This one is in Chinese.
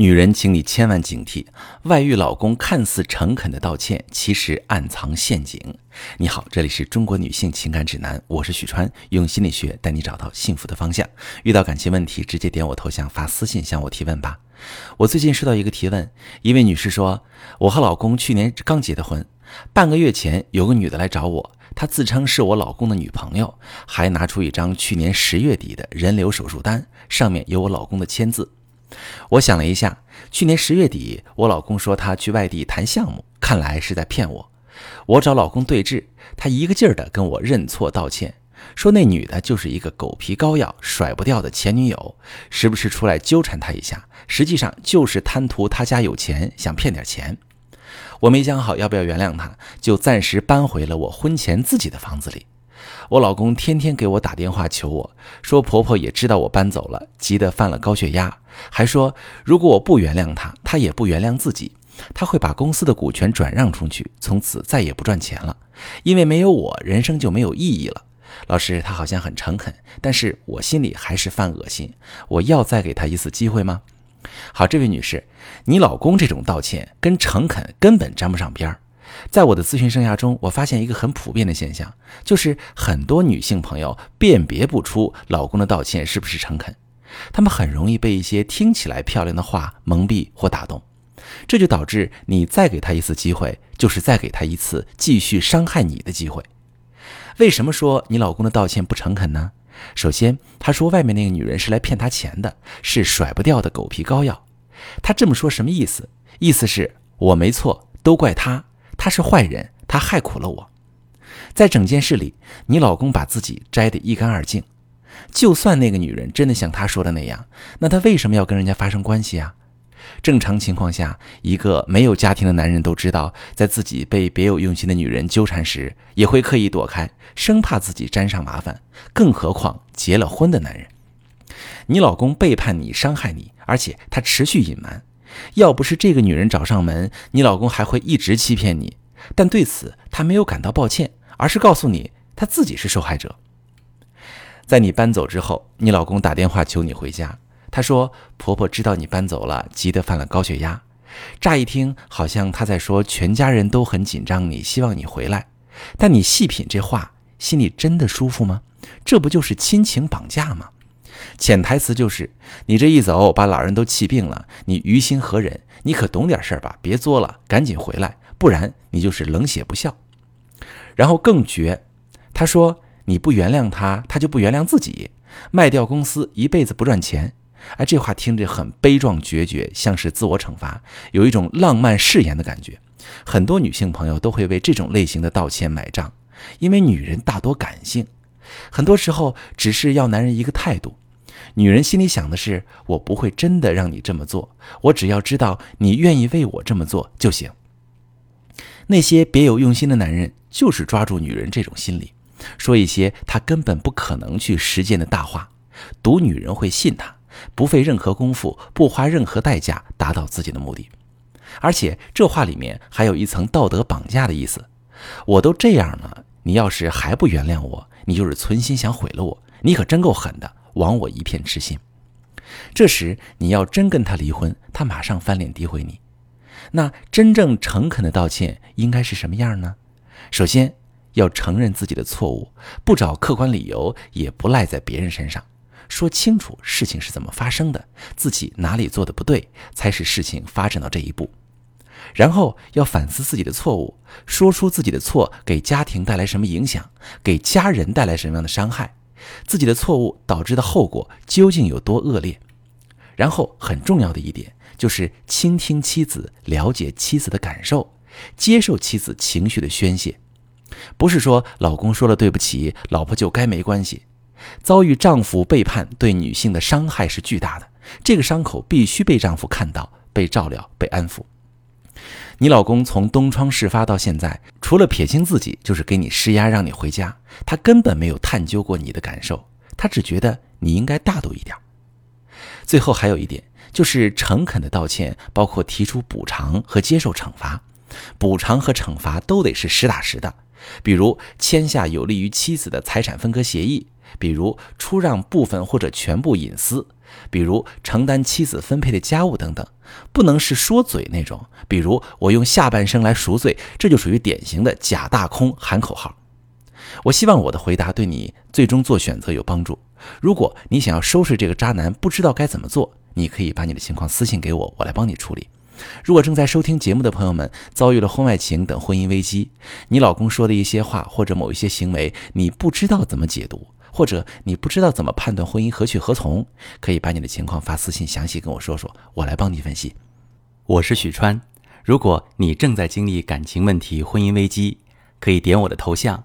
女人，请你千万警惕，外遇老公看似诚恳的道歉，其实暗藏陷阱。你好，这里是中国女性情感指南，我是许川，用心理学带你找到幸福的方向。遇到感情问题，直接点我头像发私信向我提问吧。我最近收到一个提问，一位女士说，我和老公去年刚结的婚，半个月前有个女的来找我，她自称是我老公的女朋友，还拿出一张去年十月底的人流手术单，上面有我老公的签字。我想了一下，去年十月底，我老公说他去外地谈项目，看来是在骗我。我找老公对质，他一个劲儿的跟我认错道歉，说那女的就是一个狗皮膏药，甩不掉的前女友，时不时出来纠缠他一下，实际上就是贪图他家有钱，想骗点钱。我没想好要不要原谅他，就暂时搬回了我婚前自己的房子里。我老公天天给我打电话求我说，婆婆也知道我搬走了，急得犯了高血压，还说如果我不原谅他，他也不原谅自己，他会把公司的股权转让出去，从此再也不赚钱了，因为没有我，人生就没有意义了。老师，他好像很诚恳，但是我心里还是犯恶心，我要再给他一次机会吗？好，这位女士，你老公这种道歉跟诚恳根本沾不上边儿。在我的咨询生涯中，我发现一个很普遍的现象，就是很多女性朋友辨别不出老公的道歉是不是诚恳，她们很容易被一些听起来漂亮的话蒙蔽或打动，这就导致你再给他一次机会，就是再给他一次继续伤害你的机会。为什么说你老公的道歉不诚恳呢？首先，他说外面那个女人是来骗他钱的，是甩不掉的狗皮膏药。他这么说什么意思？意思是我没错，都怪他。他是坏人，他害苦了我。在整件事里，你老公把自己摘得一干二净。就算那个女人真的像他说的那样，那他为什么要跟人家发生关系啊？正常情况下，一个没有家庭的男人都知道，在自己被别有用心的女人纠缠时，也会刻意躲开，生怕自己沾上麻烦。更何况结了婚的男人，你老公背叛你、伤害你，而且他持续隐瞒。要不是这个女人找上门，你老公还会一直欺骗你。但对此他没有感到抱歉，而是告诉你他自己是受害者。在你搬走之后，你老公打电话求你回家。他说婆婆知道你搬走了，急得犯了高血压。乍一听好像他在说全家人都很紧张，你希望你回来。但你细品这话，心里真的舒服吗？这不就是亲情绑架吗？潜台词就是，你这一走，把老人都气病了，你于心何忍？你可懂点事儿吧？别作了，赶紧回来，不然你就是冷血不孝。然后更绝，他说你不原谅他，他就不原谅自己，卖掉公司，一辈子不赚钱。哎，这话听着很悲壮决绝，像是自我惩罚，有一种浪漫誓言的感觉。很多女性朋友都会为这种类型的道歉买账，因为女人大多感性，很多时候只是要男人一个态度。女人心里想的是：我不会真的让你这么做，我只要知道你愿意为我这么做就行。那些别有用心的男人就是抓住女人这种心理，说一些他根本不可能去实践的大话，赌女人会信他，不费任何功夫，不花任何代价达到自己的目的。而且这话里面还有一层道德绑架的意思：我都这样了，你要是还不原谅我，你就是存心想毁了我，你可真够狠的。亡我一片痴心。这时你要真跟他离婚，他马上翻脸诋毁你。那真正诚恳的道歉应该是什么样呢？首先要承认自己的错误，不找客观理由，也不赖在别人身上，说清楚事情是怎么发生的，自己哪里做的不对，才使事情发展到这一步。然后要反思自己的错误，说出自己的错给家庭带来什么影响，给家人带来什么样的伤害。自己的错误导致的后果究竟有多恶劣？然后很重要的一点就是倾听妻子，了解妻子的感受，接受妻子情绪的宣泄。不是说老公说了对不起，老婆就该没关系。遭遇丈夫背叛对女性的伤害是巨大的，这个伤口必须被丈夫看到、被照料、被安抚。你老公从东窗事发到现在，除了撇清自己，就是给你施压，让你回家。他根本没有探究过你的感受，他只觉得你应该大度一点。最后还有一点，就是诚恳的道歉，包括提出补偿和接受惩罚。补偿和惩罚都得是实打实的，比如签下有利于妻子的财产分割协议，比如出让部分或者全部隐私，比如承担妻子分配的家务等等，不能是说嘴那种。比如我用下半生来赎罪，这就属于典型的假大空喊口号。我希望我的回答对你最终做选择有帮助。如果你想要收拾这个渣男，不知道该怎么做，你可以把你的情况私信给我，我来帮你处理。如果正在收听节目的朋友们遭遇了婚外情等婚姻危机，你老公说的一些话或者某一些行为，你不知道怎么解读，或者你不知道怎么判断婚姻何去何从，可以把你的情况发私信详细跟我说说，我来帮你分析。我是许川，如果你正在经历感情问题、婚姻危机，可以点我的头像，